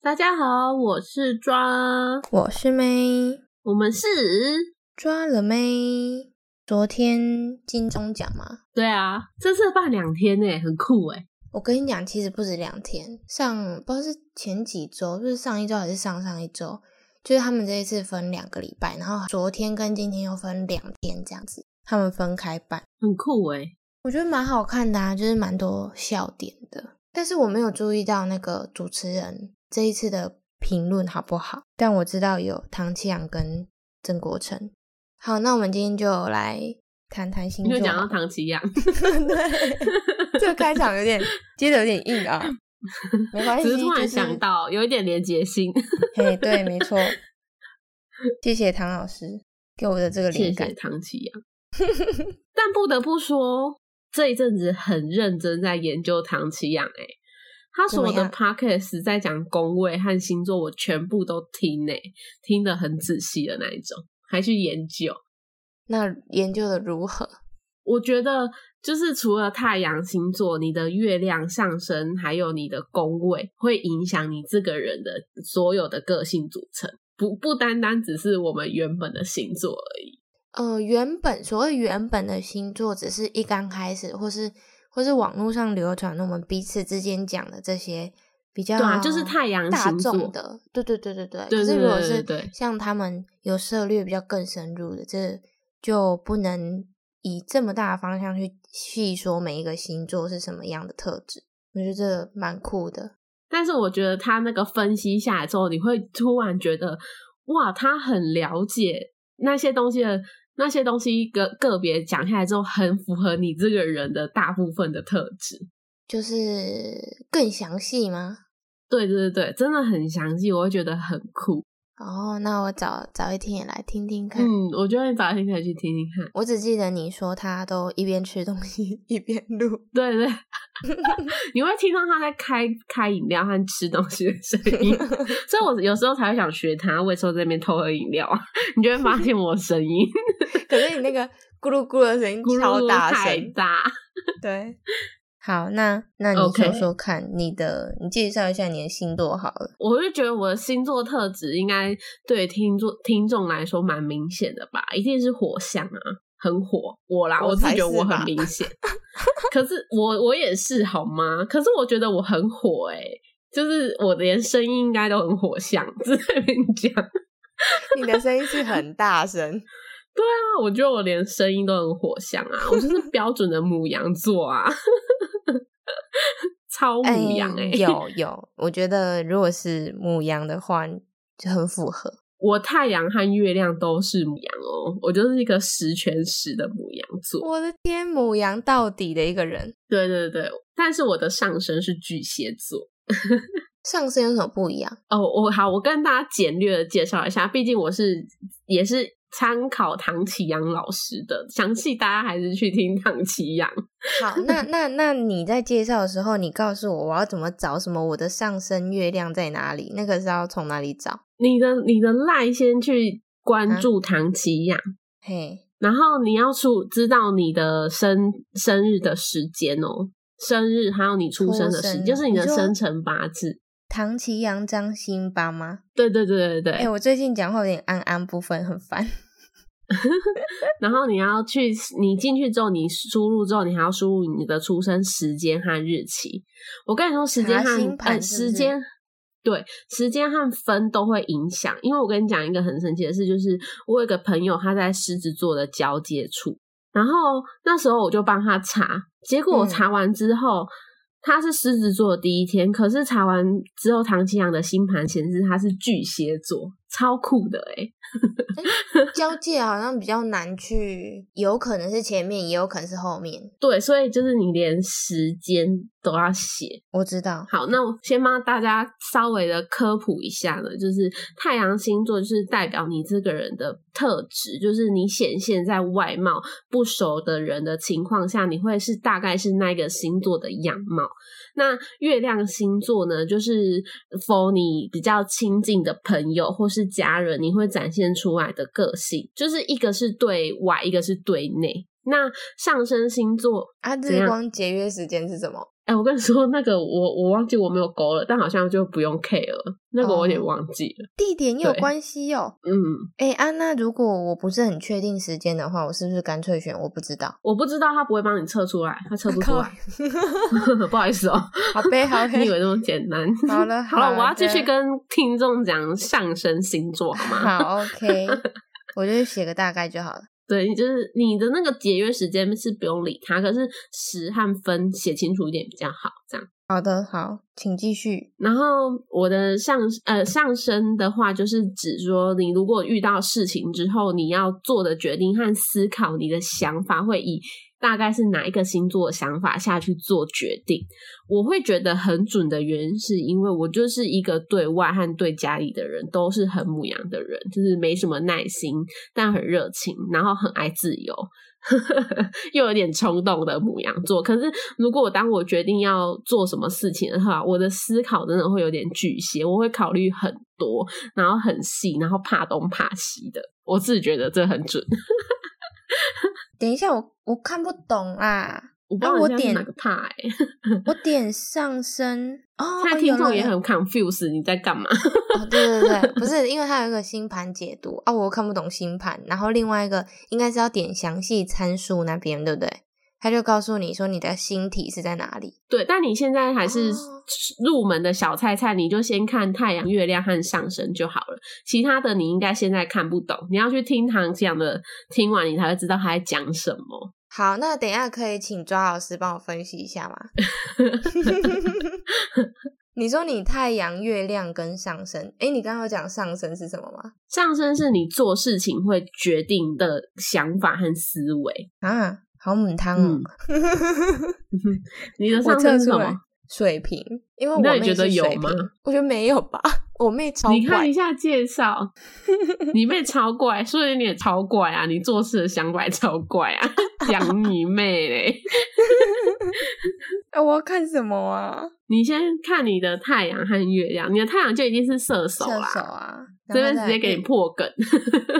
大家好，我是抓，我是妹，我们是抓了妹。昨天金钟奖嘛，对啊，这次办两天呢，很酷哎。我跟你讲，其实不止两天，上不知道是前几周，就是上一周还是上上一周，就是他们这一次分两个礼拜，然后昨天跟今天又分两天这样子，他们分开办，很酷哎。我觉得蛮好看的啊，就是蛮多笑点的，但是我没有注意到那个主持人。这一次的评论好不好？但我知道有唐启阳跟郑国成。好，那我们今天就来谈谈星座。就讲到唐启阳，对，这个开场有点接的有点硬啊，没关系。只是突然想到，有一点连结性。嘿，对，没错。谢谢唐老师给我的这个灵感。唐启阳，但不得不说，这一阵子很认真在研究唐启阳，哎。他所有的 podcast 在讲宫位和星座，我全部都听呢，听得很仔细的那一种，还去研究。那研究的如何？我觉得就是除了太阳星座，你的月亮上升，还有你的宫位，会影响你这个人的所有的个性组成，不不单单只是我们原本的星座而已。呃，原本所谓原本的星座，只是一刚开始，或是。或是网络上流传的我们彼此之间讲的这些比较，对啊，就是太阳大众的，对对对对对。可是如果是像他们有涉略比较更深入的，这就不能以这么大的方向去细说每一个星座是什么样的特质。我觉得这蛮酷的。但是我觉得他那个分析下来之后，你会突然觉得，哇，他很了解那些东西的。那些东西个个别讲下来之后，很符合你这个人的大部分的特质，就是更详细吗？对对对对，真的很详细，我会觉得很酷。哦，那我早早一天也来听听看。嗯，我觉得你早一天可以去听听看。我只记得你说他都一边吃东西 一边录，对对，你会听到他在开开饮料和吃东西的声音，所以我有时候才会想学他，为什么在那边偷喝饮料？你就会发现我声音，可是你那个咕噜咕噜的声音超大声，大，对。好，那那你说说看，你的你介绍一下你的星座好了。我就觉得我的星座特质应该对听众听众来说蛮明显的吧，一定是火象啊，很火。我啦，我自己觉得我很明显。可是我我也是好吗？可是我觉得我很火哎，就是我连声音应该都很火象，在那边讲。你的声音是很大声。对啊，我觉得我连声音都很火象啊，我就是标准的母羊座啊。超母羊哎，有有，我觉得如果是母羊的话，就很符合。我太阳和月亮都是母羊哦，我就是一个十全十的母羊座。我的天，母羊到底的一个人。对对对，但是我的上身是巨蟹座。上身有什么不一样？哦，我好，我跟大家简略的介绍一下，毕竟我是也是。参考唐启阳老师的详细，大家还是去听唐启阳。好，那那那你在介绍的时候，你告诉我我要怎么找什么？我的上升月亮在哪里？那个是要从哪里找？你的你的赖先去关注唐启阳，嘿，然后你要出知道你的生生日的时间哦，生日还有你出生的时，就是你的生辰八字。唐奇阳张新八吗？对对对对对。哎，我最近讲话有点安安不分，很烦。然后你要去，你进去之后，你输入之后，你还要输入你的出生时间和日期。我跟你说，时间和呃时间，对时间和分都会影响。因为我跟你讲一个很神奇的事，就是我有个朋友他在狮子座的交界处，然后那时候我就帮他查，结果我查完之后，他是狮子座的第一天，可是查完之后，唐青阳的星盘显示他是巨蟹座。超酷的哎，交界好像比较难去，有可能是前面，也有可能是后面。对，所以就是你连时间都要写。我知道。好，那我先帮大家稍微的科普一下呢，就是太阳星座就是代表你这个人的特质，就是你显现在外貌不熟的人的情况下，你会是大概是那个星座的样貌。那月亮星座呢，就是 for 你比较亲近的朋友或是是家人，你会展现出来的个性，就是一个是对外，一个是对内。那上升星座啊，日光节约时间是什么？哎，我跟你说，那个我我忘记我没有勾了，但好像就不用 care 了。那个我有点忘记了。地点也有关系哦。嗯，哎，安娜，如果我不是很确定时间的话，我是不是干脆选我不知道？我不知道，他不会帮你测出来，他测不出来。不好意思哦。好呗，好 你以为那么简单？好了，好了，我要继续跟听众讲上升星座，好吗？好，OK，我就写个大概就好了。对，就是你的那个节约时间是不用理它，可是时和分写清楚一点比较好。这样好的，好，请继续。然后我的上呃上升的话，就是指说你如果遇到事情之后，你要做的决定和思考，你的想法会以。大概是哪一个星座的想法下去做决定，我会觉得很准的原因，是因为我就是一个对外和对家里的人都是很母羊的人，就是没什么耐心，但很热情，然后很爱自由，又有点冲动的母羊座。可是如果当我决定要做什么事情的话，我的思考真的会有点巨蟹，我会考虑很多，然后很细，然后怕东怕西的。我自己觉得这很准。等一下，我我看不懂啊！我不知道我点哪个怕哎，我点上升哦。听众也很 confuse，你在干嘛？对对对，不是因为它有一个星盘解读啊，我看不懂星盘。然后另外一个应该是要点详细参数那边，对不对？他就告诉你说你的星体是在哪里。对，但你现在还是入门的小菜菜，你就先看太阳、月亮和上升就好了。其他的你应该现在看不懂，你要去听唐讲的，听完你才会知道他在讲什么。好，那等一下可以请抓老师帮我分析一下吗？你说你太阳、月亮跟上升，哎，你刚刚讲上升是什么吗？上升是你做事情会决定的想法和思维啊。好母汤哦！你的上升是什么？水瓶，因为我妹觉得有吗？我觉得没有吧。我妹超怪你看一下介绍，你妹超怪，所以你也超怪啊！你做事的想法超怪啊！讲你妹嘞！啊，我要看什么啊？你先看你的太阳和月亮，你的太阳就一定是射手啦。射手啊，这边直接给你破梗。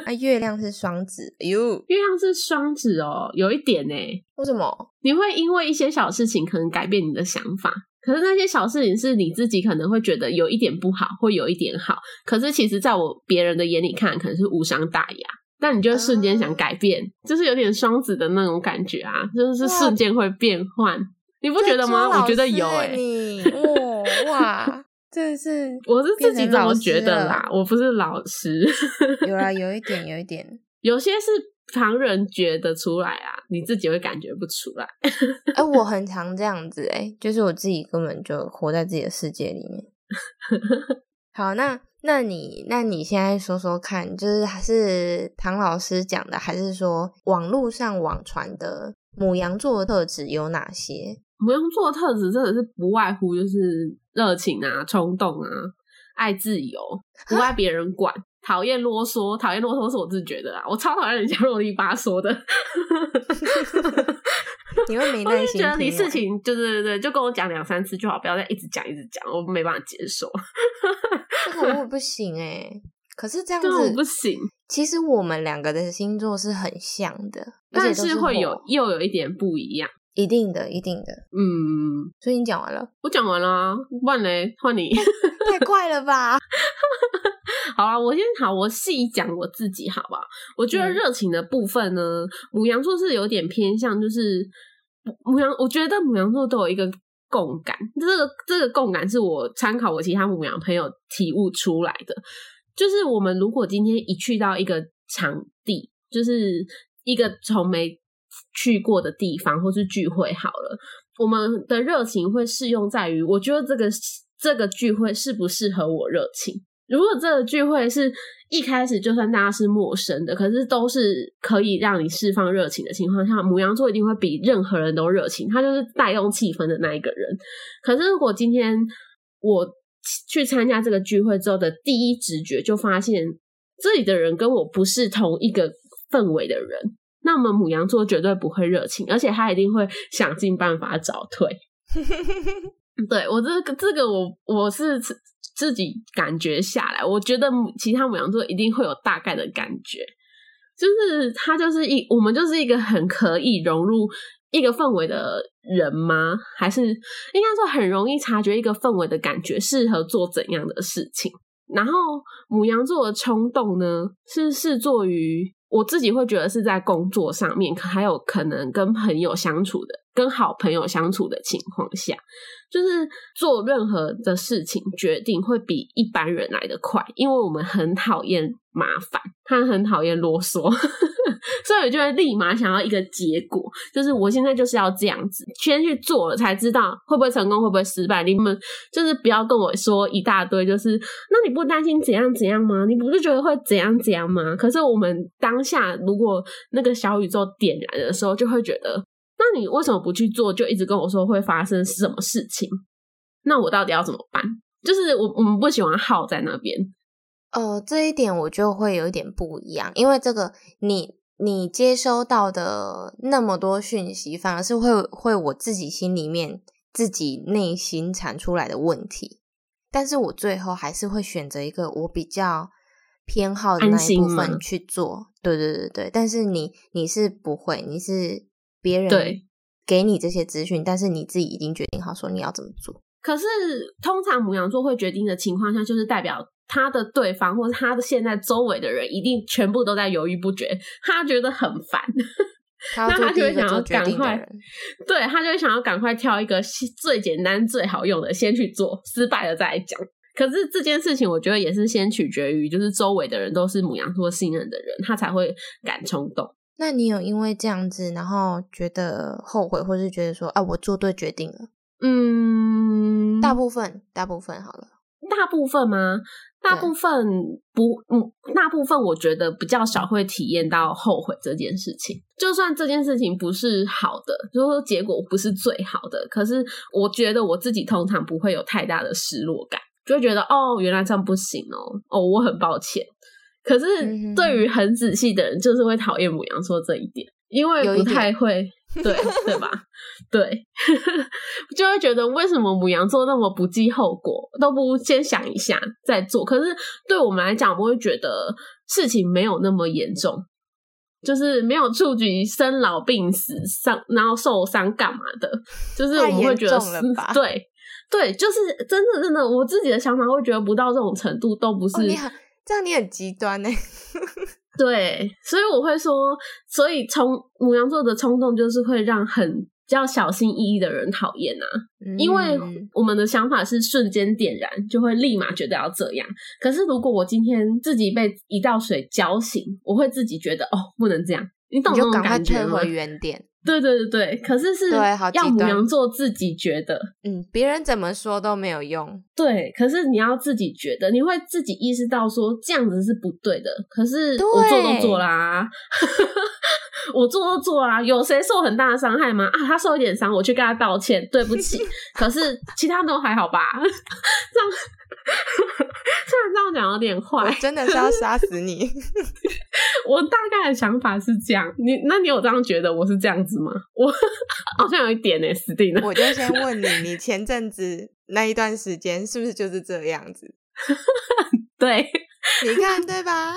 啊，月亮是双子，哟，月亮是双子哦，有一点呢。为什么？你会因为一些小事情可能改变你的想法？可是那些小事情是你自己可能会觉得有一点不好，或有一点好。可是其实在我别人的眼里看，可能是无伤大雅。但你就瞬间想改变，就是有点双子的那种感觉啊，就是瞬间会变换。你不觉得吗？我觉得有哎，哇，这是我是自己这么觉得啦，我不是老师。有啊，有一点，有一点，有些是旁人觉得出来啊，你自己会感觉不出来。哎，我很常这样子哎，就是我自己根本就活在自己的世界里面。好，那那你那你现在说说看，就是还是唐老师讲的，还是说网络上网传的母羊座的特质有哪些？母羊座的特质真的是不外乎就是热情啊、冲动啊、爱自由、不爱别人管、讨厌啰嗦。讨厌啰嗦是我自己觉得啊，我超讨厌人家啰里吧嗦的。你会没耐心？觉得你事情就是对对，就跟我讲两三次就好，不要再一直讲一直讲，我没办法接受。这个我不行哎，可是这样子不行。其实我们两个的星座是很像的，但是会有又有一点不一样。一定的，一定的，嗯，所以你讲完了，我讲完了，啊万雷换你，太快了吧？好啊，我先好，我细讲我自己，好不好？我觉得热情的部分呢，母羊座是有点偏向，就是母羊，我觉得母羊座都有一个共感，这个这个共感是我参考我其他母羊朋友体悟出来的，就是我们如果今天一去到一个场地，就是一个从没。去过的地方或是聚会好了，我们的热情会适用在于，我觉得这个这个聚会适不适合我热情。如果这个聚会是一开始就算大家是陌生的，可是都是可以让你释放热情的情况下，母羊座一定会比任何人都热情，他就是带动气氛的那一个人。可是如果今天我去参加这个聚会之后的第一直觉就发现，这里的人跟我不是同一个氛围的人。那么母羊座绝对不会热情，而且他一定会想尽办法找退。对我这个这个我我是自己感觉下来，我觉得其他母羊座一定会有大概的感觉，就是他就是一我们就是一个很可以融入一个氛围的人吗？还是应该说很容易察觉一个氛围的感觉，适合做怎样的事情？然后母羊座的冲动呢，是是作于我自己会觉得是在工作上面，还有可能跟朋友相处的。跟好朋友相处的情况下，就是做任何的事情决定会比一般人来得快，因为我们很讨厌麻烦，他很讨厌啰嗦，所以我就会立马想要一个结果，就是我现在就是要这样子，先去做了才知道会不会成功，会不会失败。你们就是不要跟我说一大堆，就是那你不担心怎样怎样吗？你不是觉得会怎样怎样吗？可是我们当下如果那个小宇宙点燃的时候，就会觉得。那你为什么不去做？就一直跟我说会发生什么事情？那我到底要怎么办？就是我我们不喜欢耗在那边。呃，这一点我就会有一点不一样，因为这个你你接收到的那么多讯息，反而是会会我自己心里面自己内心产出来的问题。但是我最后还是会选择一个我比较偏好的那一部分去做。对对对对，但是你你是不会，你是。别人给你这些资讯，但是你自己已经决定好说你要怎么做。可是通常母羊座会决定的情况下，就是代表他的对方或者他的现在周围的人一定全部都在犹豫不决，他觉得很烦，那他就会想要赶快，对他就会想要赶快挑一个最简单最好用的先去做，失败了再来讲。可是这件事情，我觉得也是先取决于就是周围的人都是母羊座信任的人，他才会敢冲动。那你有因为这样子，然后觉得后悔，或是觉得说啊，我做对决定了？嗯，大部分，大部分好了，大部分吗？大部分不，嗯，大部分我觉得比较少会体验到后悔这件事情。就算这件事情不是好的，就是说结果不是最好的，可是我觉得我自己通常不会有太大的失落感，就会觉得哦，原来这样不行哦，哦，我很抱歉。可是，对于很仔细的人，就是会讨厌母羊说这一点，因为不太会，对对吧？对，就会觉得为什么母羊座那么不计后果，都不先想一下再做。可是对我们来讲，我们会觉得事情没有那么严重，就是没有触及生老病死、伤然后受伤干嘛的，就是我们会觉得对对，就是真的真的，我自己的想法会觉得不到这种程度，都不是。这样你很极端呢，对，所以我会说，所以冲母羊座的冲动就是会让很比较小心翼翼的人讨厌啊，因为我们的想法是瞬间点燃，就会立马觉得要这样。可是如果我今天自己被一道水浇醒，我会自己觉得哦，不能这样，你懂那种感觉吗？退回原点。对对对对，可是是要母羊座自己觉得，嗯，别人怎么说都没有用。对，可是你要自己觉得，你会自己意识到说这样子是不对的。可是我做都做啦，我做都做啊，有谁受很大的伤害吗？啊，他受一点伤，我去跟他道歉，对不起。可是其他都还好吧？这样 虽然这样讲有点坏，真的是要杀死你。我大概的想法是这样，你那你有这样觉得我是这样子吗？我好像有一点呢，死定了。我就先问你，你前阵子那一段时间是不是就是这样子？对，你看对吧？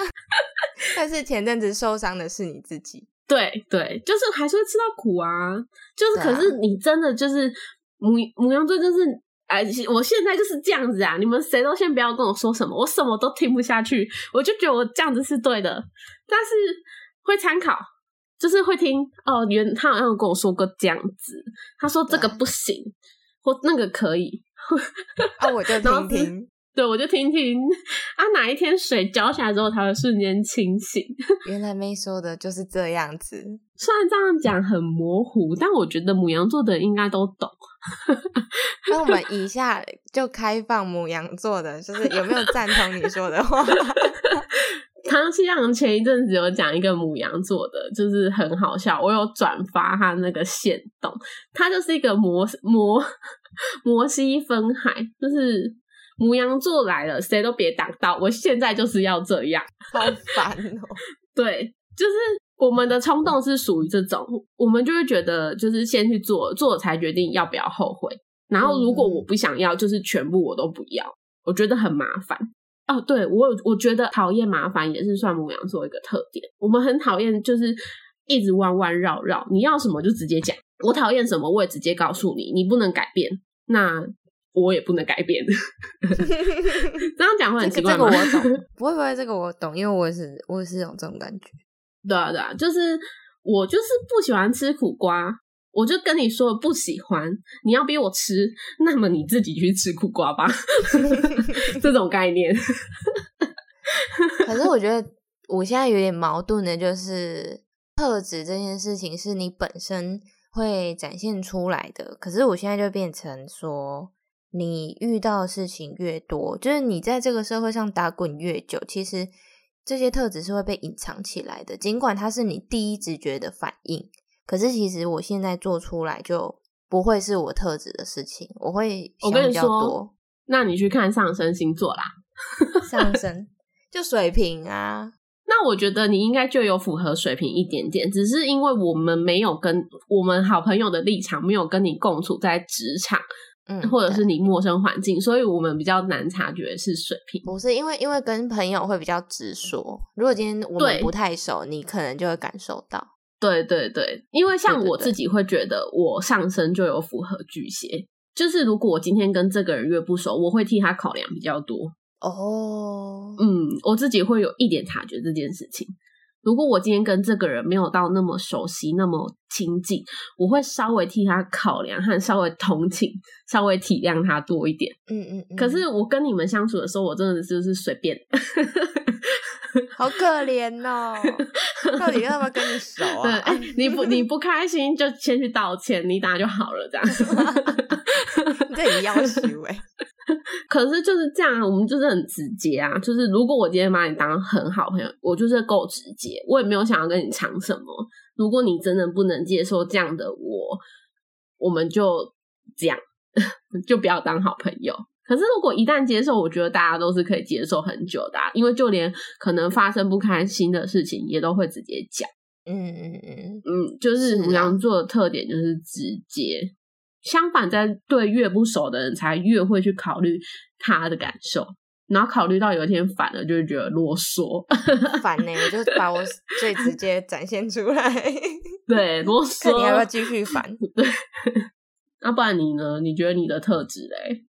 但是前阵子受伤的是你自己。对对，就是还是会吃到苦啊。就是，可是你真的就是母母羊座，就是哎，我现在就是这样子啊！你们谁都先不要跟我说什么，我什么都听不下去。我就觉得我这样子是对的。但是会参考，就是会听哦。原他好像跟我说过这样子，他说这个不行，或那个可以，啊，我就 听听，对我就听听啊。哪一天水浇下来之后，才会瞬间清醒？原来没说的就是这样子。虽然这样讲很模糊，但我觉得母羊座的应该都懂。那我们以下就开放母羊座的，就是有没有赞同你说的话？唐熙阳前一阵子有讲一个母羊座的，就是很好笑。我有转发他那个线动，他就是一个摩摩摩西分海，就是母羊座来了，谁都别挡道。我现在就是要这样，好烦哦。对，就是我们的冲动是属于这种，我们就会觉得就是先去做，做才决定要不要后悔。然后如果我不想要，就是全部我都不要。我觉得很麻烦。哦，对我我觉得讨厌麻烦也是算母羊座一个特点。我们很讨厌就是一直弯弯绕绕，你要什么就直接讲。我讨厌什么，我也直接告诉你，你不能改变，那我也不能改变。这样讲会很奇怪吗？这个我懂，不会不会，这个我懂，因为我也是我也是有这种感觉。对啊对啊，就是我就是不喜欢吃苦瓜，我就跟你说不喜欢，你要逼我吃，那么你自己去吃苦瓜吧。这种概念。可是我觉得我现在有点矛盾的，就是特质这件事情是你本身。会展现出来的，可是我现在就变成说，你遇到的事情越多，就是你在这个社会上打滚越久，其实这些特质是会被隐藏起来的。尽管它是你第一直觉的反应，可是其实我现在做出来就不会是我特质的事情。我会我跟你说，那你去看上升星座啦，上升就水瓶啊。那我觉得你应该就有符合水平一点点，只是因为我们没有跟我们好朋友的立场，没有跟你共处在职场，嗯，或者是你陌生环境，所以我们比较难察觉是水平。不是因为因为跟朋友会比较直说，如果今天我们不太熟，你可能就会感受到。对对对，因为像我自己会觉得，我上身就有符合巨蟹，就是如果我今天跟这个人越不熟，我会替他考量比较多。哦，嗯，我自己会有一点察觉这件事情。如果我今天跟这个人没有到那么熟悉、那么亲近，我会稍微替他考量和稍微同情、稍微体谅他多一点。嗯嗯。可是我跟你们相处的时候，我真的就是随便，好可怜哦。到底要不要跟你熟啊？对，你不你不开心就先去道歉，你打就好了，这样。这也要求哎。可是就是这样，我们就是很直接啊。就是如果我今天把你当很好朋友，我就是够直接，我也没有想要跟你藏什么。如果你真的不能接受这样的我，我们就这样，就不要当好朋友。可是如果一旦接受，我觉得大家都是可以接受很久的，因为就连可能发生不开心的事情，也都会直接讲。嗯嗯嗯嗯，就是母羊座的特点就是直接。相反，在对越不熟的人，才越会去考虑他的感受，然后考虑到有一天反了，就会觉得啰嗦。烦呢，我就把我最直接展现出来。对，啰 嗦。你要不要继续烦？对。那不然你呢？你觉得你的特质嘞？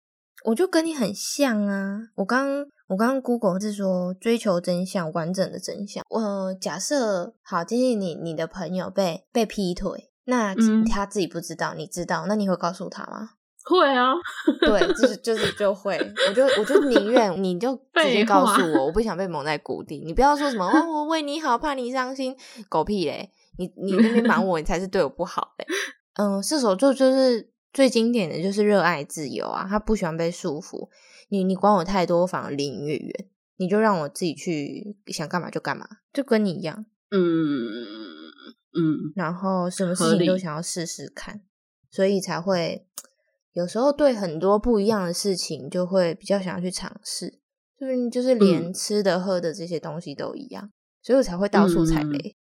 我就跟你很像啊。我刚我刚刚 Google 是说追求真相，完整的真相。我假设好，今天你你的朋友被被劈腿。那他自己不知道，你知道，那你会告诉他吗？会啊，对，就是就 是就会，我就我就宁愿你就直接告诉我，我不想被蒙在鼓底。你不要说什么 哦，我为你好，怕你伤心，狗屁嘞！你你那边瞒我，你才是对我不好嘞。嗯，射手座就是最经典的就是热爱自由啊，他不喜欢被束缚。你你管我太多，反而离你越远。你就让我自己去想干嘛就干嘛，就跟你一样。嗯。嗯，然后什么事情都想要试试看，所以才会有时候对很多不一样的事情就会比较想要去尝试，就是就是连吃的喝的这些东西都一样，所以我才会到处踩雷，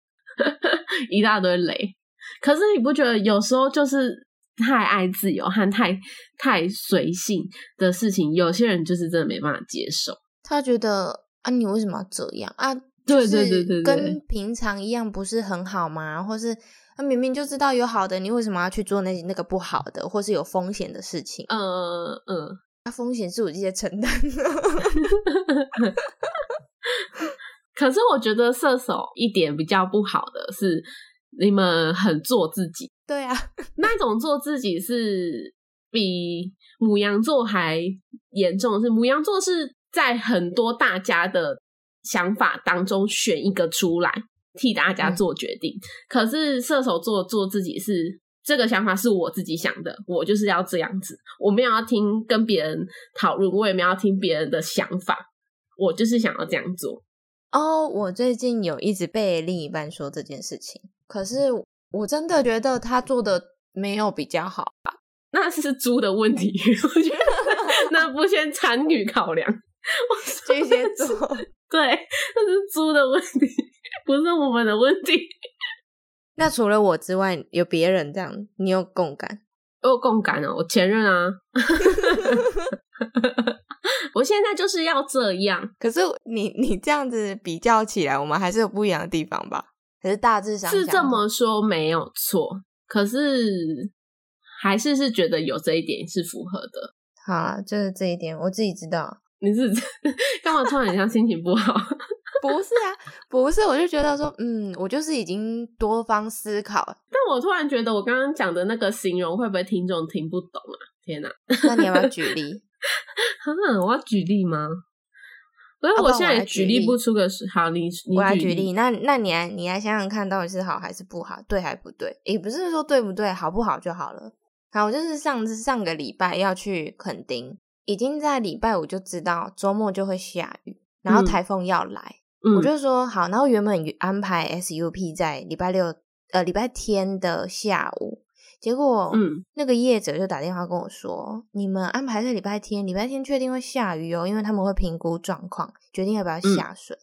一大堆雷。可是你不觉得有时候就是太爱自由和太太随性的事情，有些人就是真的没办法接受，他觉得啊，你为什么要这样？啊？对对对对，跟平常一样不是很好吗？或是他明明就知道有好的，你为什么要去做那那个不好的，或是有风险的事情？嗯嗯，那风险是我自己承担。可是我觉得射手一点比较不好的是，你们很做自己。对啊，那种做自己是比母羊座还严重，是母羊座是在很多大家的。想法当中选一个出来替大家做决定，可是射手座做自己是这个想法是我自己想的，我就是要这样子，我没有要听跟别人讨论，我也没有要听别人的想法，我就是想要这样做。哦，我最近有一直被另一半说这件事情，可是我真的觉得他做的没有比较好吧？那是猪的问题，我觉得 那不先参与考量，巨蟹座。对，那是猪的问题，不是我们的问题。那除了我之外，有别人这样，你有共感？我有共感哦，我前任啊。我现在就是要这样。可是你你这样子比较起来，我们还是有不一样的地方吧？可是大致上是这么说没有错，可是还是是觉得有这一点是符合的。好，就是这一点我自己知道。你是干嘛突然像心情不好？不是啊，不是，我就觉得说，嗯，我就是已经多方思考。但我突然觉得，我刚刚讲的那个形容会不会听众听不懂啊？天哪！那你要不要举例？我要举例吗？所以我现在也举例不出个好，你我来举例。那那你来你来想想看，到底是好还是不好？对还不对？也不是说对不对，好不好就好了。好，我就是上次上个礼拜要去垦丁。已经在礼拜五就知道周末就会下雨，然后台风要来，我就说好。然后原本安排 SUP 在礼拜六呃礼拜天的下午，结果嗯那个业者就打电话跟我说，你们安排在礼拜天，礼拜天确定会下雨哦，因为他们会评估状况，决定要不要下水。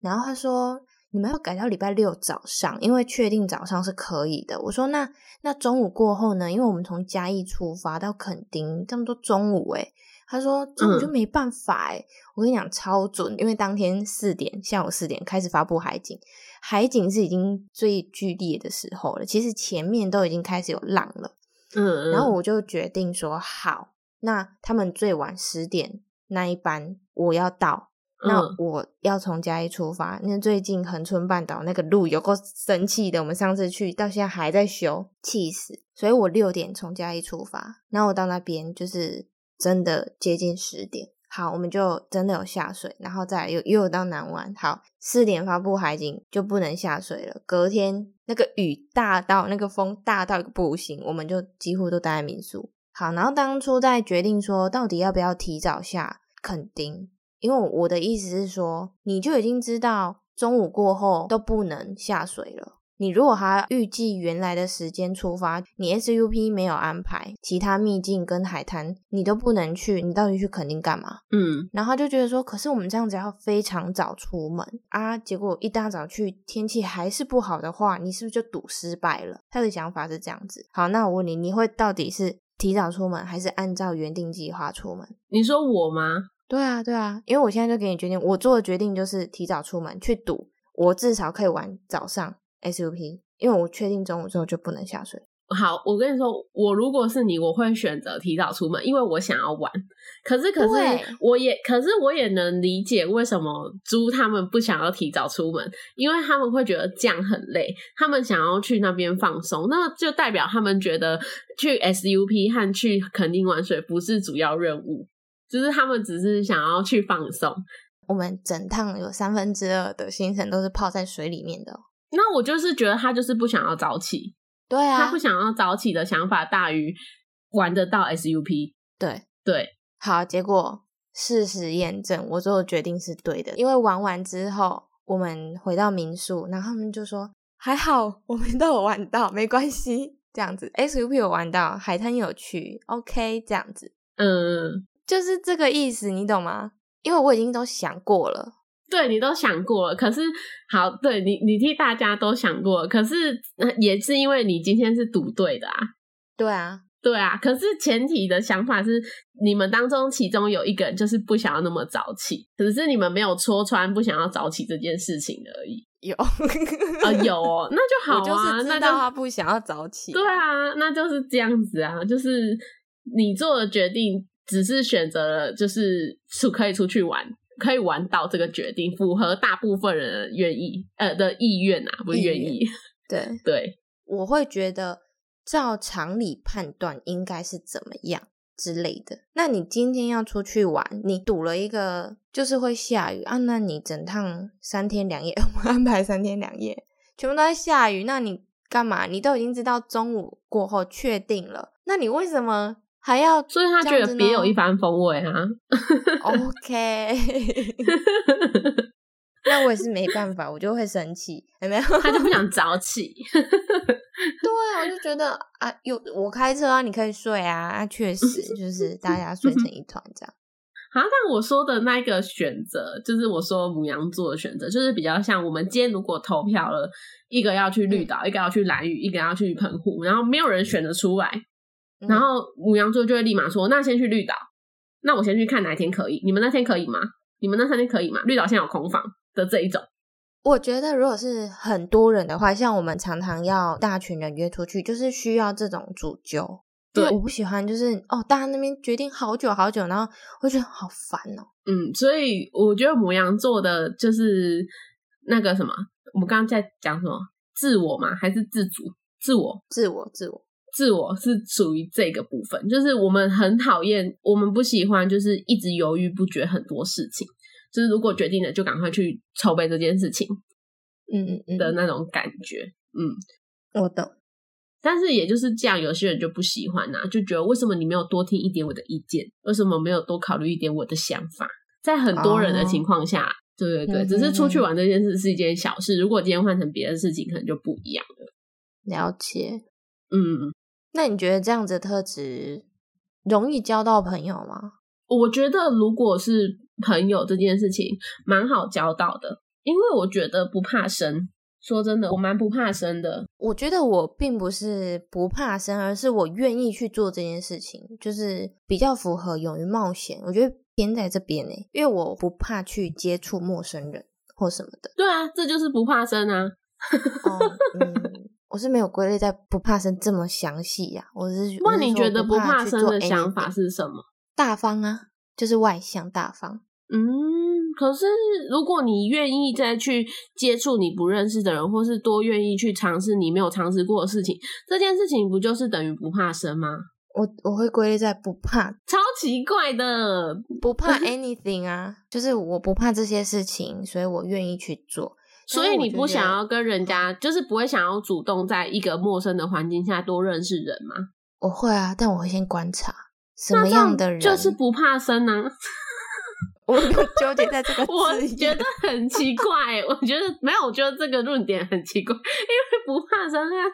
然后他说你们要改到礼拜六早上，因为确定早上是可以的。我说那那中午过后呢？因为我们从嘉义出发到垦丁，这么多中午诶他说：“这我就没办法哎，我跟你讲超准，因为当天四点下午四点开始发布海景，海景是已经最剧烈的时候了。其实前面都已经开始有浪了，嗯，然后我就决定说好，那他们最晚十点那一班我要到，那我要从嘉义出发。那最近恒春半岛那个路有够生气的，我们上次去到现在还在修，气死。所以我六点从嘉义出发，然后我到那边就是。”真的接近十点，好，我们就真的有下水，然后再又又到南湾，好，四点发布海景就不能下水了。隔天那个雨大到那个风大到一个不行，我们就几乎都待在民宿。好，然后当初在决定说到底要不要提早下垦丁，因为我的意思是说，你就已经知道中午过后都不能下水了。你如果还预计原来的时间出发，你 SUP 没有安排其他秘境跟海滩，你都不能去，你到底去垦丁干嘛？嗯，然后就觉得说，可是我们这样子要非常早出门啊，结果一大早去，天气还是不好的话，你是不是就赌失败了？他的想法是这样子。好，那我问你，你会到底是提早出门，还是按照原定计划出门？你说我吗？对啊，对啊，因为我现在就给你决定，我做的决定就是提早出门去赌，我至少可以玩早上。SUP，因为我确定中午之后就不能下水。好，我跟你说，我如果是你，我会选择提早出门，因为我想要玩。可是，可是我也，可是我也能理解为什么猪他们不想要提早出门，因为他们会觉得这样很累，他们想要去那边放松，那就代表他们觉得去 SUP 和去垦丁玩水不是主要任务，就是他们只是想要去放松。我们整趟有三分之二的行程都是泡在水里面的。那我就是觉得他就是不想要早起，对啊，他不想要早起的想法大于玩得到 SUP，对。对，好，结果事实验证我做的决定是对的，因为玩完之后我们回到民宿，然后他们就说还好我们都有玩到，没关系，这样子。SUP 有玩到，海滩有去，OK，这样子，嗯，就是这个意思，你懂吗？因为我已经都想过了。对你都想过了，可是好，对你你替大家都想过，可是也是因为你今天是赌对的啊。对啊，对啊，可是前提的想法是你们当中其中有一个人就是不想要那么早起，只是你们没有戳穿不想要早起这件事情而已。有啊，有哦，那就 好啊，那就他不想要早起。对啊，那就是这样子啊，就是你做的决定只是选择了就是出可以出去玩。可以玩到这个决定，符合大部分人愿意呃的意愿啊，不愿意。对 对，我会觉得照常理判断应该是怎么样之类的。那你今天要出去玩，你赌了一个就是会下雨啊？那你整趟三天两夜，我安排三天两夜，全部都在下雨，那你干嘛？你都已经知道中午过后确定了，那你为什么？还要，所以他觉得别有一番风味啊。OK，那我也是没办法，我就会生气，有没有？他就不想早起。对啊，我就觉得啊，有我开车啊，你可以睡啊。啊，确实就是大家睡成一团这样。好，但我说的那个选择，就是我说母羊座的选择，就是比较像我们今天如果投票了，一个要去绿岛，一个要去蓝屿，一个要去澎湖，然后没有人选得出来。然后母羊座就会立马说：“那先去绿岛。”那我先去看哪一天可以？你们那天可以吗？你们那三天可以吗？绿岛现在有空房的这一种。我觉得如果是很多人的话，像我们常常要大群人约出去，就是需要这种主揪。对，我不喜欢就是哦，大家那边决定好久好久，然后我觉得好烦哦。嗯，所以我觉得母羊座的就是那个什么，我们刚刚在讲什么？自我嘛？还是自主？自我，自我，自我，自我是属于这个部分，就是我们很讨厌，我们不喜欢，就是一直犹豫不决很多事情。就是如果决定了，就赶快去筹备这件事情，嗯嗯嗯的那种感觉，嗯，我懂。但是也就是这样，有些人就不喜欢呐，就觉得为什么你没有多听一点我的意见？为什么没有多考虑一点我的想法？在很多人的情况下，对对对，只是出去玩这件事是一件小事。如果今天换成别的事情，可能就不一样了。了解，嗯，那你觉得这样子特质容易交到朋友吗？我觉得如果是朋友这件事情，蛮好交到的，因为我觉得不怕生。说真的，我蛮不怕生的。我觉得我并不是不怕生，而是我愿意去做这件事情，就是比较符合勇于冒险。我觉得偏在这边呢，因为我不怕去接触陌生人或什么的。对啊，这就是不怕生啊。哦，嗯，我是没有归类在不怕生这么详细呀。我是那你觉得不怕生的想法是什么？大方啊，就是外向大方。嗯，可是如果你愿意再去接触你不认识的人，或是多愿意去尝试你没有尝试过的事情，这件事情不就是等于不怕生吗？我我会归类在不怕，超奇怪的，不怕 anything 啊，就是我不怕这些事情，所以我愿意去做。所以你不想要跟人家，就是不会想要主动在一个陌生的环境下多认识人吗？我会啊，但我会先观察什么样的人，就是不怕生啊。我纠结在这个，我觉得很奇怪。我觉得没有，我觉得这个论点很奇怪，因为不怕生，啊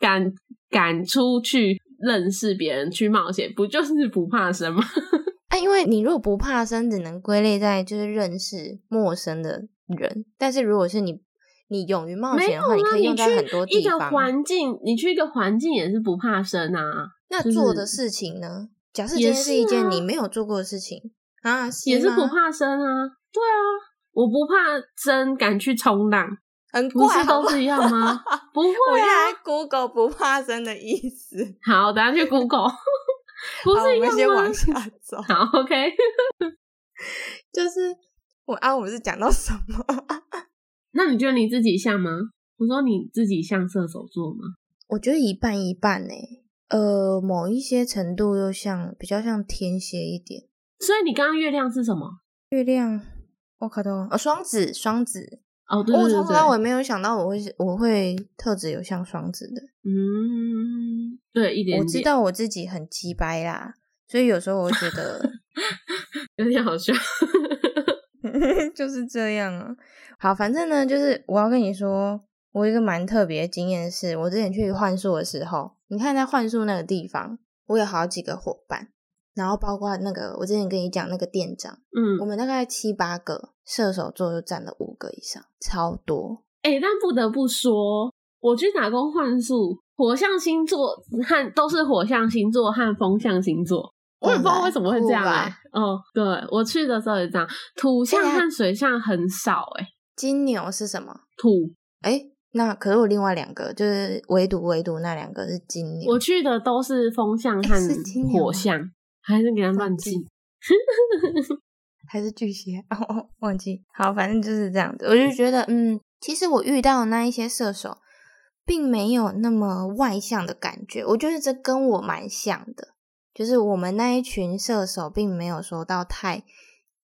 敢敢出去认识别人去冒险，不就是不怕生吗？啊，因为你如果不怕生，只能归类在就是认识陌生的人。但是如果是你，你勇于冒险的话，你可以用在很多地方。一个环境，你去一个环境也是不怕生啊。那做的事情呢？假设今天是一件你没有做过的事情。啊，也是不怕生啊，对啊，我不怕生，敢去冲浪，很不是都是一样吗？不会啊，Google 不怕生的意思。好，等下去 Google，不是一样吗？先往下 走。好，OK，就是我啊，我们是讲到什么？那你觉得你自己像吗？我说你自己像射手座吗？我觉得一半一半呢，呃，某一些程度又像比较像天蝎一点。所以你刚刚月亮是什么？月亮，我靠到哦，双子，双子哦，对对对，我从来我没有想到我会我会特质有像双子的，嗯，对，一点我知道我自己很鸡掰啦，所以有时候我觉得 有点好笑，就是这样啊。好，反正呢，就是我要跟你说，我一个蛮特别的经验是，我之前去幻术的时候，你看在幻术那个地方，我有好几个伙伴。然后包括那个，我之前跟你讲那个店长，嗯，我们大概七八个射手座就占了五个以上，超多。哎，但不得不说，我去打工幻术，火象星座和都是火象星座和风象星座，我也不知道为什么会这样哎。哦，对我去的时候也这样，土象和水象很少哎。金牛是什么？土。哎，那可是我另外两个，就是唯独唯独那两个是金牛。我去的都是风象和火象。还是给他乱记，还是巨蟹哦，忘记。好，反正就是这样子。我就觉得，嗯，其实我遇到的那一些射手，并没有那么外向的感觉。我觉得这跟我蛮像的，就是我们那一群射手，并没有说到太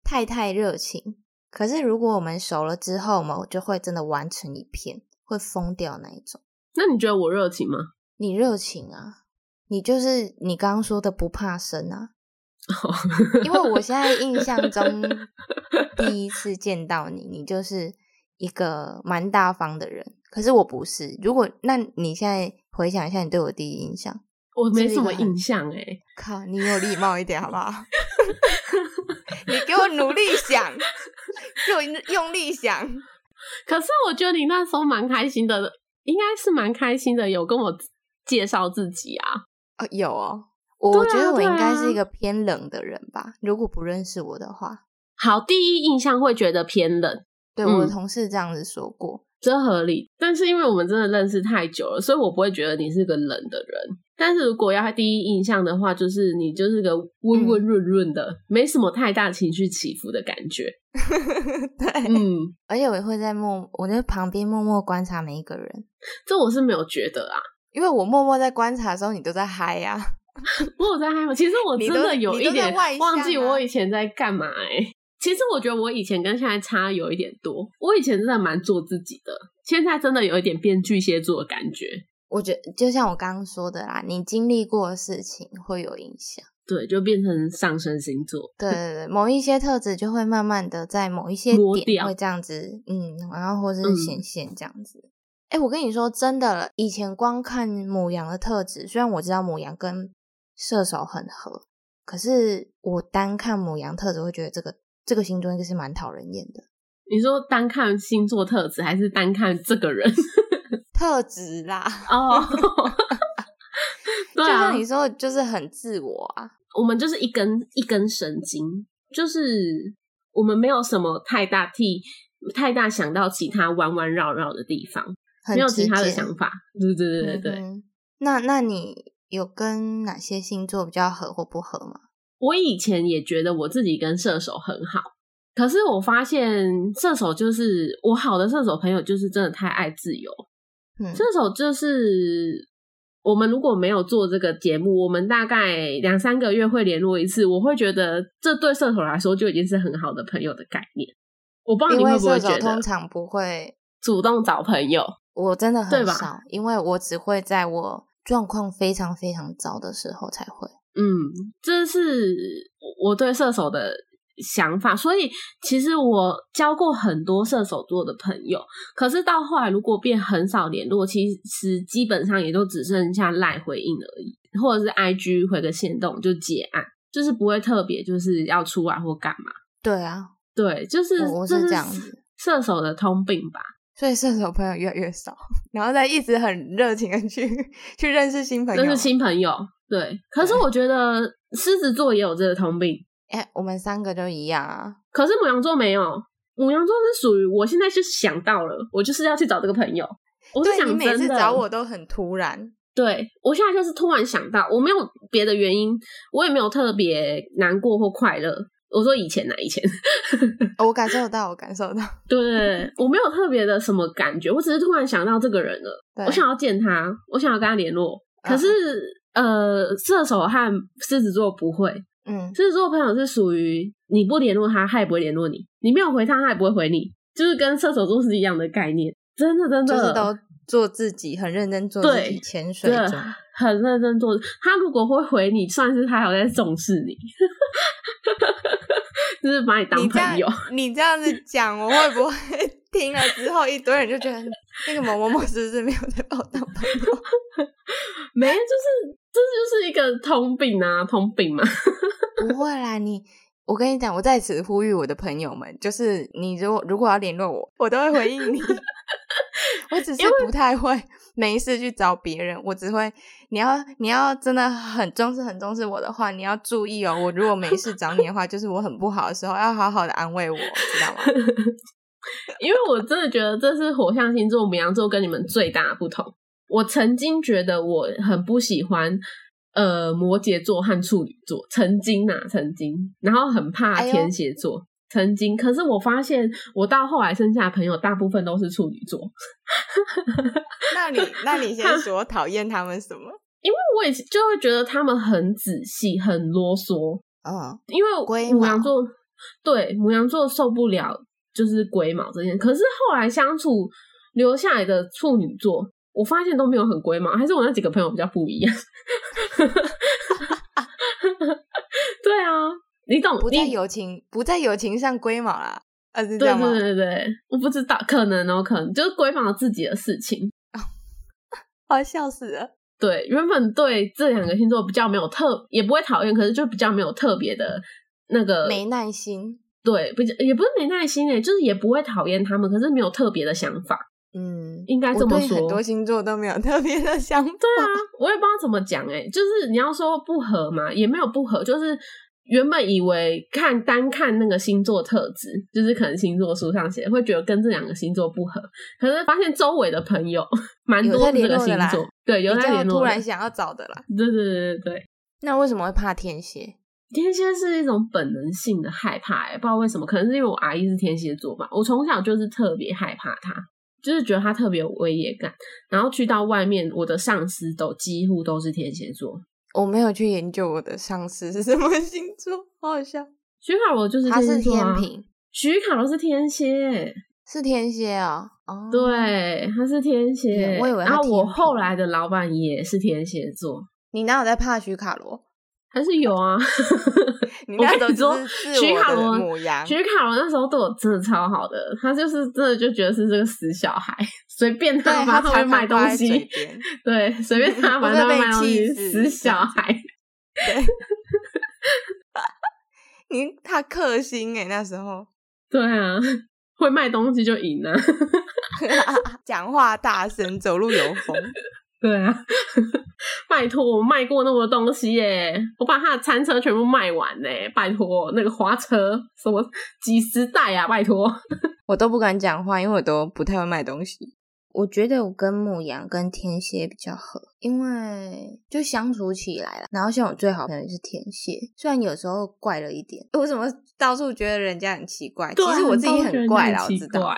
太太热情。可是如果我们熟了之后嘛，我就会真的玩成一片，会疯掉那一种。那你觉得我热情吗？你热情啊。你就是你刚刚说的不怕生啊，因为我现在印象中 第一次见到你，你就是一个蛮大方的人。可是我不是。如果那你现在回想一下，你对我第一印象，我没什么印象哎。靠，你有礼貌一点好不好？你给我努力想，给我用力想。可是我觉得你那时候蛮开心的，应该是蛮开心的，有跟我介绍自己啊。哦，有哦，我觉得我应该是一个偏冷的人吧。如果不认识我的话，好，第一印象会觉得偏冷。对我的同事这样子说过，这合理。但是因为我们真的认识太久了，所以我不会觉得你是个冷的人。但是如果要第一印象的话，就是你就是个温温润润的，没什么太大情绪起伏的感觉。对，嗯，而且我会在默，我在旁边默默观察每一个人。这我是没有觉得啊，因为我默默在观察的时候，你都在嗨呀。我有在嗨吗？其实我真的有一点忘记我以前在干嘛哎。其实我觉得我以前跟现在差有一点多。我以前真的蛮做自己的，现在真的有一点变巨蟹座的感觉。我觉得就像我刚刚说的啦，你经历过的事情会有影响，对，就变成上升星座。对对对，某一些特质就会慢慢的在某一些点会这样子，嗯，然后或者是显现这样子。哎，我跟你说真的了，以前光看母羊的特质，虽然我知道母羊跟射手很合，可是我单看母羊特质会觉得这个这个星座应该是蛮讨人厌的。你说单看星座特质，还是单看这个人？特质啦，哦，就像你说，就是很自我啊。我们就是一根一根神经，就是我们没有什么太大替太大想到其他弯弯绕绕的地方，没有其他的想法。对对对对对。那那你有跟哪些星座比较合或不合吗？我以前也觉得我自己跟射手很好，可是我发现射手就是我好的射手朋友，就是真的太爱自由。射手就是我们如果没有做这个节目，我们大概两三个月会联络一次。我会觉得这对射手来说就已经是很好的朋友的概念。我不知道你会不会觉得，通常不会主动找朋友。我真的很少，因为我只会在我状况非常非常糟的时候才会。嗯，这是我对射手的。想法，所以其实我交过很多射手座的朋友，可是到后来如果变很少联络，其实基本上也都只剩下赖回应而已，或者是 I G 回个线动就结案，就是不会特别就是要出来或干嘛。对啊，对，就是我是这样子，射手的通病吧。所以射手朋友越来越少，然后再一直很热情的去去认识新朋友，认识新朋友。对，可是我觉得狮子座也有这个通病。哎，我们三个都一样啊。可是母羊座没有，母羊座是属于我现在就是想到了，我就是要去找这个朋友。我是想，你每次找我都很突然。对我现在就是突然想到，我没有别的原因，我也没有特别难过或快乐。我说以前哪以前，我感受到，我感受到。对，我没有特别的什么感觉，我只是突然想到这个人了，我想要见他，我想要跟他联络。可是呃，射手和狮子座不会。嗯，狮子座朋友是属于你不联络他，他也不会联络你；你没有回他，他也不会回你，就是跟射手座是一样的概念。真的，真的，就是都做自己，很认真做自己，潜水中很认真做。他如果会回你，算是他有在重视你，就是把你当朋友。你这样子讲，我会不会听了之后一堆人就觉得那个某某某是不是没有在把我当朋友？没，就是这就是一个通病啊，通病嘛。不会啦，你我跟你讲，我在此呼吁我的朋友们，就是你如果如果要联络我，我都会回应你。我只是不太会没事去找别人，我只会你要你要真的很重视很重视我的话，你要注意哦。我如果没事找你的话，就是我很不好的时候，要好好的安慰我，知道吗？因为我真的觉得这是火象星座母羊座跟你们最大的不同。我曾经觉得我很不喜欢。呃，摩羯座和处女座曾经呐，曾经，然后很怕天蝎座，曾经。可是我发现，我到后来剩下的朋友大部分都是处女座。那你，那你先 说讨厌他们什么？因为我也就会觉得他们很仔细，很啰嗦。嗯，因为母羊座对母羊座受不了就是龟毛这件。可是后来相处留下来的处女座。我发现都没有很龟毛，还是我那几个朋友比较不一样。对啊，你懂？不在友情，不在友情上龟毛啦，啊，是这样吗？对对对对，我不知道，可能哦，可能就是龟毛自己的事情。好笑死了。对，原本对这两个星座比较没有特，也不会讨厌，可是就比较没有特别的那个没耐心。对，不也不是没耐心诶，就是也不会讨厌他们，可是没有特别的想法。嗯，应该这么说。很多星座都没有特别的想法对啊，我也不知道怎么讲哎，就是你要说不合嘛，也没有不合，就是原本以为看单看那个星座特质，就是可能星座书上写会觉得跟这两个星座不合，可是发现周围的朋友 蛮多这个星座，对，有在联络，突然想要找的啦。对对对对对。那为什么会怕天蝎？天蝎是一种本能性的害怕，哎，不知道为什么，可能是因为我阿姨是天蝎座吧。我从小就是特别害怕他。就是觉得他特别有威严感，然后去到外面，我的上司都几乎都是天蝎座。我没有去研究我的上司是什么星座，好好笑。徐卡罗就是他是天平，徐卡罗是天蝎，是天蝎啊。哦，对，他是天蝎。我以为，然后我后来的老板也是天蝎座。你哪有在怕徐卡罗？还是有啊，我跟你说，徐卡罗，徐卡罗那时候对我真的超好的，他就是真的就觉得是这个死小孩，随便他他会卖东西，对，随便他反正买东西，死小孩。对，你他克星哎，那时候，对啊，会卖东西就赢了，讲话大声，走路有风。对啊，拜托，我卖过那么多东西耶，我把他的餐车全部卖完呢。拜托，那个滑车什么几十袋啊，拜托，我都不敢讲话，因为我都不太会卖东西。我觉得我跟牧羊跟天蝎比较合，因为就相处起来了。然后像我最好朋友是天蝎，虽然有时候怪了一点，我怎么到处觉得人家很奇怪？其实我自己很怪啦，我知道。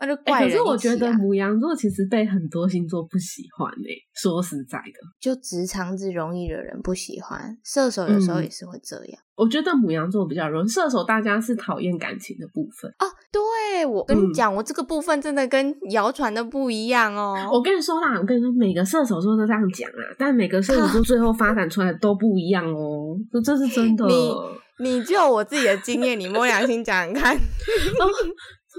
那就怪可是我觉得母羊座其实被很多星座不喜欢诶。说实在的，就直肠子容易惹人不喜欢。射手有时候也是会这样。我觉得母羊座比较容易，射手大家是讨厌感情的部分哦。对，我跟你讲，我这个部分真的跟谣传的不一样哦。我跟你说啦，我跟你说，每个射手座都这样讲啊，但每个射手座 最后发展出来都不一样哦。这这是真的。你你就我自己的经验，你摸良心讲讲看。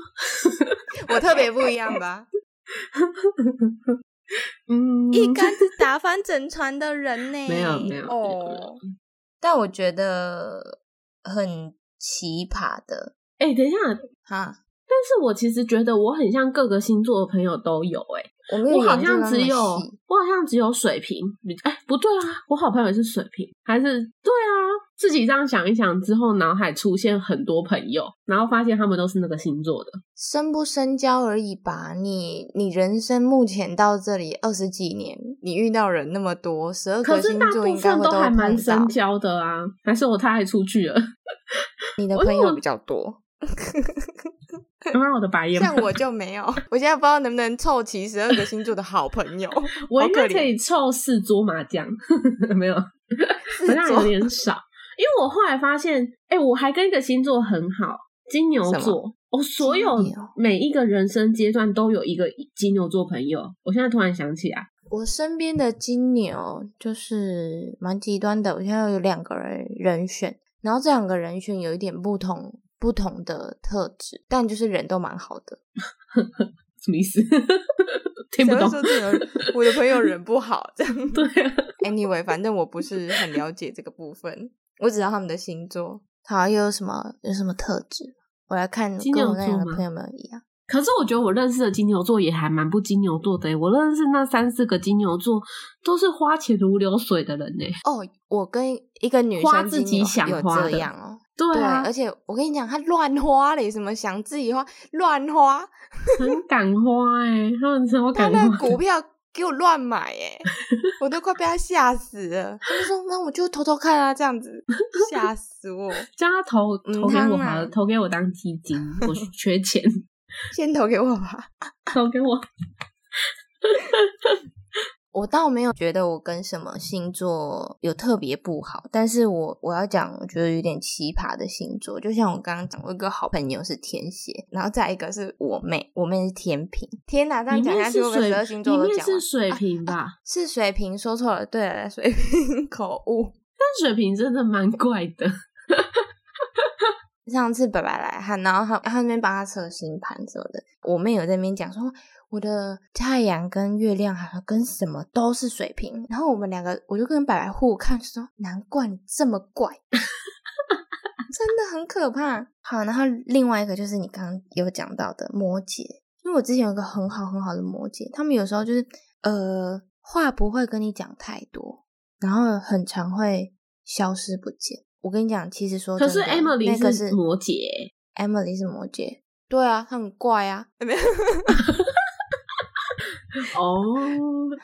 我特别不一样吧？嗯，一竿子打翻整船的人呢？没有没有哦。但我觉得很奇葩的。哎，等一下哈！但是我其实觉得我很像各个星座的朋友都有哎。我好像只有我好像只有水瓶，哎，不对啊，我好朋友也是水瓶，还是对啊，自己这样想一想之后，脑海出现很多朋友，然后发现他们都是那个星座的，深不深交而已吧。你你人生目前到这里二十几年，你遇到人那么多，十二个星座应该都还蛮深交的啊，还是我太爱出去了？你的朋友比较多。刚刚我的白眼，像我就没有，我现在不知道能不能凑齐十二个星座的好朋友。我应该可以凑四桌麻将，没有，好像有点少。因为我后来发现，哎，我还跟一个星座很好，金牛座。我所有每一个人生阶段都有一个金牛座朋友。我现在突然想起来，我身边的金牛就是蛮极端的。我现在有两个人人选，然后这两个人选有一点不同。不同的特质，但就是人都蛮好的，什么意思？听不懂。我的朋友人不好，这样 对。Anyway，反正我不是很了解这个部分，我只知道他们的星座。好，又有什么有什么特质？我来看金牛座的朋友们一样。可是我觉得我认识的金牛座也还蛮不金牛座的。我认识那三四个金牛座都是花钱如流水的人呢。哦，我跟一个女生自己想花这样哦。对啊，而且我跟你讲，他乱花嘞，什么想自己花乱花，很敢花哎，他们超 敢花。他那股票给我乱买哎，我都快被他吓死了。他就说：“那我就偷偷看啊，这样子吓死我。”叫他投投给我好了，投给我当基金，我 缺钱，先投给我吧，投给我。我倒没有觉得我跟什么星座有特别不好，但是我我要讲，我觉得有点奇葩的星座，就像我刚刚讲，我一个好朋友是天蝎，然后再一个是我妹，我妹是天平。天哪，这样讲下去，我们十二星座都讲是水瓶吧？是水瓶，说错了，对了，水瓶 口误。但水瓶真的蛮怪的。上次爸爸来，他然后他他那边帮他测星盘什么的，我妹有在那边讲说。我的太阳跟月亮好像跟什么都是水瓶，然后我们两个我就跟白白互看，说难怪你这么怪，真的很可怕。好，然后另外一个就是你刚刚有讲到的摩羯，因因为我之前有个很好很好的摩羯，他们有时候就是呃话不会跟你讲太多，然后很常会消失不见。我跟你讲，其实说可是 Emily 那个是摩羯，Emily 是摩羯，对啊，他很怪啊。哦，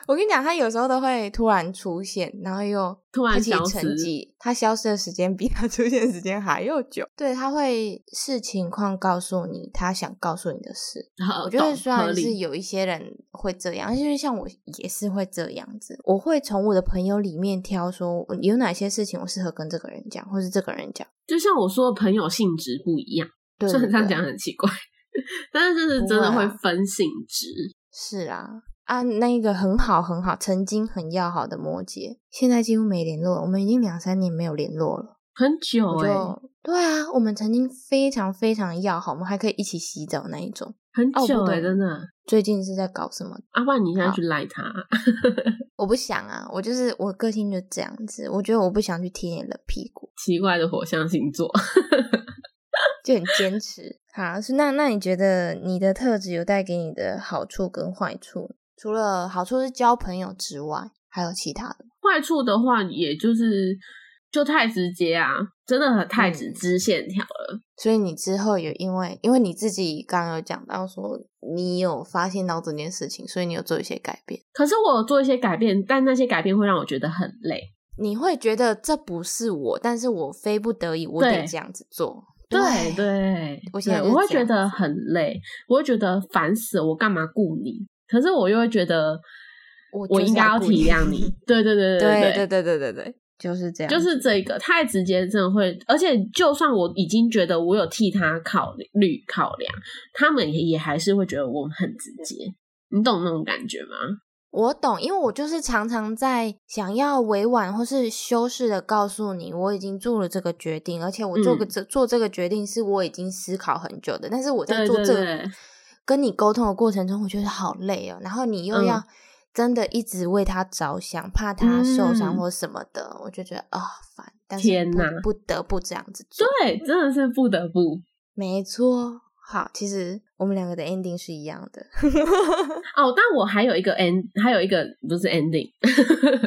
我跟你讲，他有时候都会突然出现，然后又突然消失。他消失的时间比他出现的时间还要久。对，他会视情况告诉你他想告诉你的事。我觉得虽然是有一些人会这样，因为像我也是会这样子。我会从我的朋友里面挑，说有哪些事情我适合跟这个人讲，或是这个人讲。就像我说朋友性质不一样，对，这样讲很奇怪，但是就是真的会分性质。是啊，啊，那一个很好很好，曾经很要好的摩羯，现在几乎没联络。我们已经两三年没有联络了，很久哎。对啊，我们曾经非常非常要好，我们还可以一起洗澡那一种，很久哎，真的。最近是在搞什么？阿爸，你现在去赖他？我不想啊，我就是我个性就这样子，我觉得我不想去贴你的屁股。奇怪的火象星座。就很坚持，好是那那你觉得你的特质有带给你的好处跟坏处？除了好处是交朋友之外，还有其他的？坏处的话，也就是就太直接啊，真的很太直直线条了。所以你之后有因为因为你自己刚刚有讲到说你有发现到这件事情，所以你有做一些改变。可是我有做一些改变，但那些改变会让我觉得很累。你会觉得这不是我，但是我非不得已，我得这样子做。对对，我现在我会觉得很累，我会觉得烦死，我干嘛顾你？可是我又会觉得，我我应该要体谅你。对对对对对对对对对对，就是这样，就是这个太直接，真的会。而且就算我已经觉得我有替他考虑考量，他们也还是会觉得我们很直接。你懂那种感觉吗？我懂，因为我就是常常在想要委婉或是修饰的告诉你，我已经做了这个决定，而且我做个这做这个决定是我已经思考很久的。但是我在做这个跟你沟通的过程中，我觉得好累哦。然后你又要真的一直为他着想，怕他受伤或什么的，我就觉得啊烦。天哪，不得不这样子做，对，真的是不得不，没错。好，其实我们两个的 ending 是一样的。哦，但我还有一个 end，还有一个不是 ending。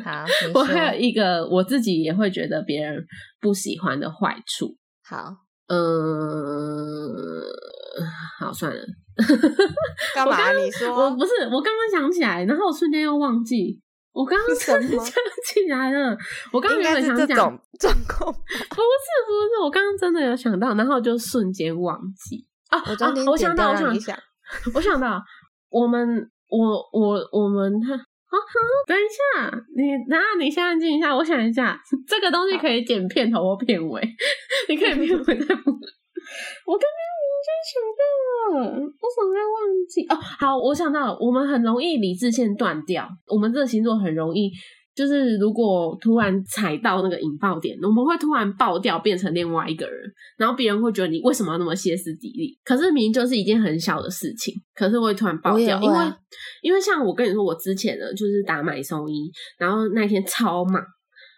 好，我还有一个我自己也会觉得别人不喜欢的坏处。好，嗯，好，算了。干嘛？你说？我不是，我刚刚想起来，然后我瞬间又忘记。我刚刚想起来了，我刚刚原本想讲状况，不是不是，我刚刚真的有想到，然后就瞬间忘记。啊！我我想到，我想，我想到，我们，我，我，我们，哈，啊等一下，你，那你先安静一下，我想一下，这个东西可以剪片头或片尾，你可以片尾再补。我刚刚已经想到了，我怎么会忘记？哦，好，我想到了，我们很容易理智线断掉，我们这个星座很容易。就是如果突然踩到那个引爆点，我们会突然爆掉，变成另外一个人，然后别人会觉得你为什么要那么歇斯底里？可是明明就是一件很小的事情，可是会突然爆掉，因为因为像我跟你说，我之前呢就是打买送衣，然后那天超忙，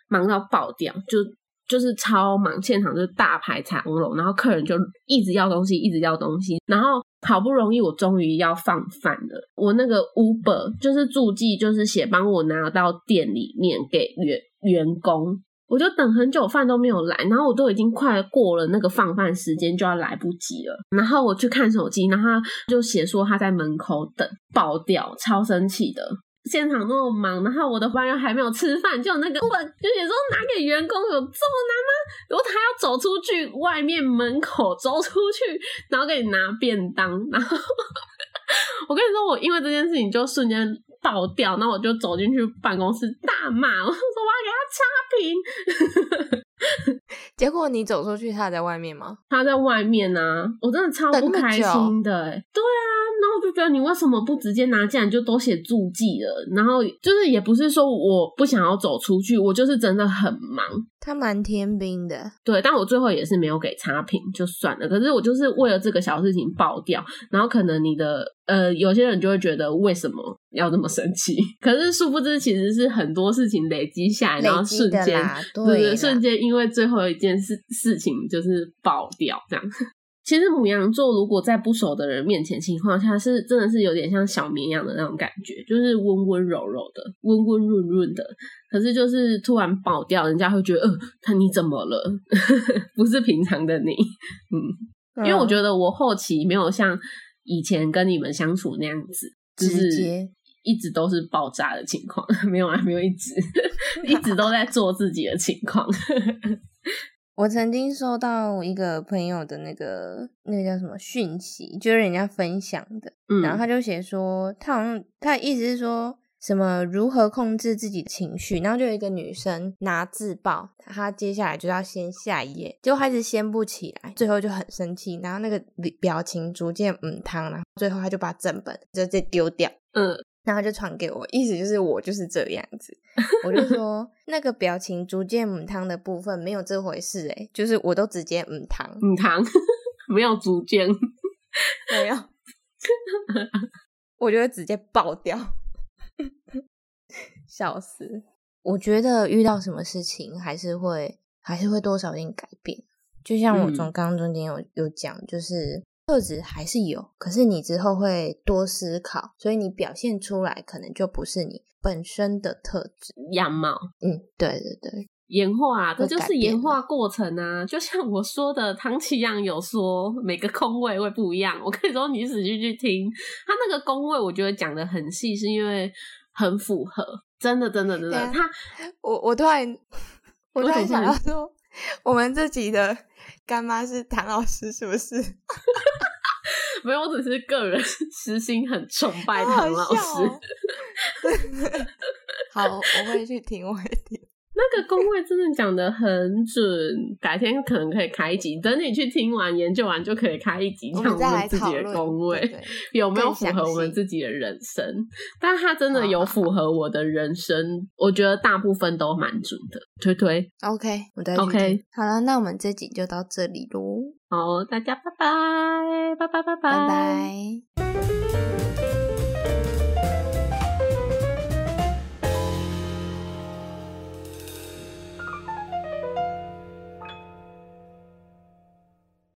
忙到爆掉，就就是超忙，现场就是大排长龙，然后客人就一直要东西，一直要东西，然后。好不容易，我终于要放饭了。我那个 Uber 就是助记，就是写帮我拿到店里面给员员工。我就等很久，饭都没有来，然后我都已经快过了那个放饭时间，就要来不及了。然后我去看手机，然后就写说他在门口等，爆掉，超生气的。现场那么忙，然后我的班员还没有吃饭，就那个我就写说拿给员工有这么难吗？如果他要走出去外面门口走出去，然后给你拿便当，然后 我跟你说，我因为这件事情就瞬间爆掉，然后我就走进去办公室大骂，我说我要给他差评。结果你走出去，他在外面吗？他在外面呢，我真的超不开心的。对啊。然后就觉得你为什么不直接拿进来就都写注记了？然后就是也不是说我不想要走出去，我就是真的很忙。他蛮天兵的，对，但我最后也是没有给差评，就算了。可是我就是为了这个小事情爆掉，然后可能你的呃有些人就会觉得为什么要这么生气？可是殊不知其实是很多事情累积下来，然后瞬间对瞬间因为最后一件事事情就是爆掉这样。其实母羊座如果在不熟的人面前情况下，是真的是有点像小绵羊的那种感觉，就是温温柔柔的、温温润润的。可是就是突然爆掉，人家会觉得，呃，他你怎么了？不是平常的你，嗯，因为我觉得我后期没有像以前跟你们相处那样子，就是一直都是爆炸的情况，没有啊，没有一直 一直都在做自己的情况。我曾经收到一个朋友的那个那个叫什么讯息，就是人家分享的，然后他就写说，他好像他的意思是说什么如何控制自己的情绪，然后就有一个女生拿自爆，她接下来就要先下一页，就开始掀不起来，最后就很生气，然后那个表情逐渐嗯汤，然后最后他就把整本就直接丢掉，嗯。然后就传给我，意思就是我就是这样子。我就说 那个表情逐渐母汤的部分没有这回事诶就是我都直接母汤母汤，没有逐渐，没有，我就会直接爆掉，笑死！我觉得遇到什么事情还是会还是会多少有点改变，就像我从刚刚中间有有讲，就是。特质还是有，可是你之后会多思考，所以你表现出来可能就不是你本身的特质样貌。嗯，对对对，演化，这就是演化过程啊。就像我说的，唐启阳有说每个空位会不一样。我可以说你仔细去听他那个宫位，我觉得讲的很细，是因为很符合，真的真的真的。他，我我突然我突然想要说，我们自己的。干妈是谭老师，是不是？没有，我只是个人 私心很崇拜谭老师。好，我会去听，我会听。那个工位真的讲的很准，改天可能可以开一集，等你去听完研究完就可以开一集，讲我们自己的工位有没有符合我们自己的人生。但它真的有符合我的人生，我觉得大部分都蛮准的。推推，OK，我再 OK。好了，那我们这集就到这里喽。好，大家拜拜，拜拜拜拜拜拜。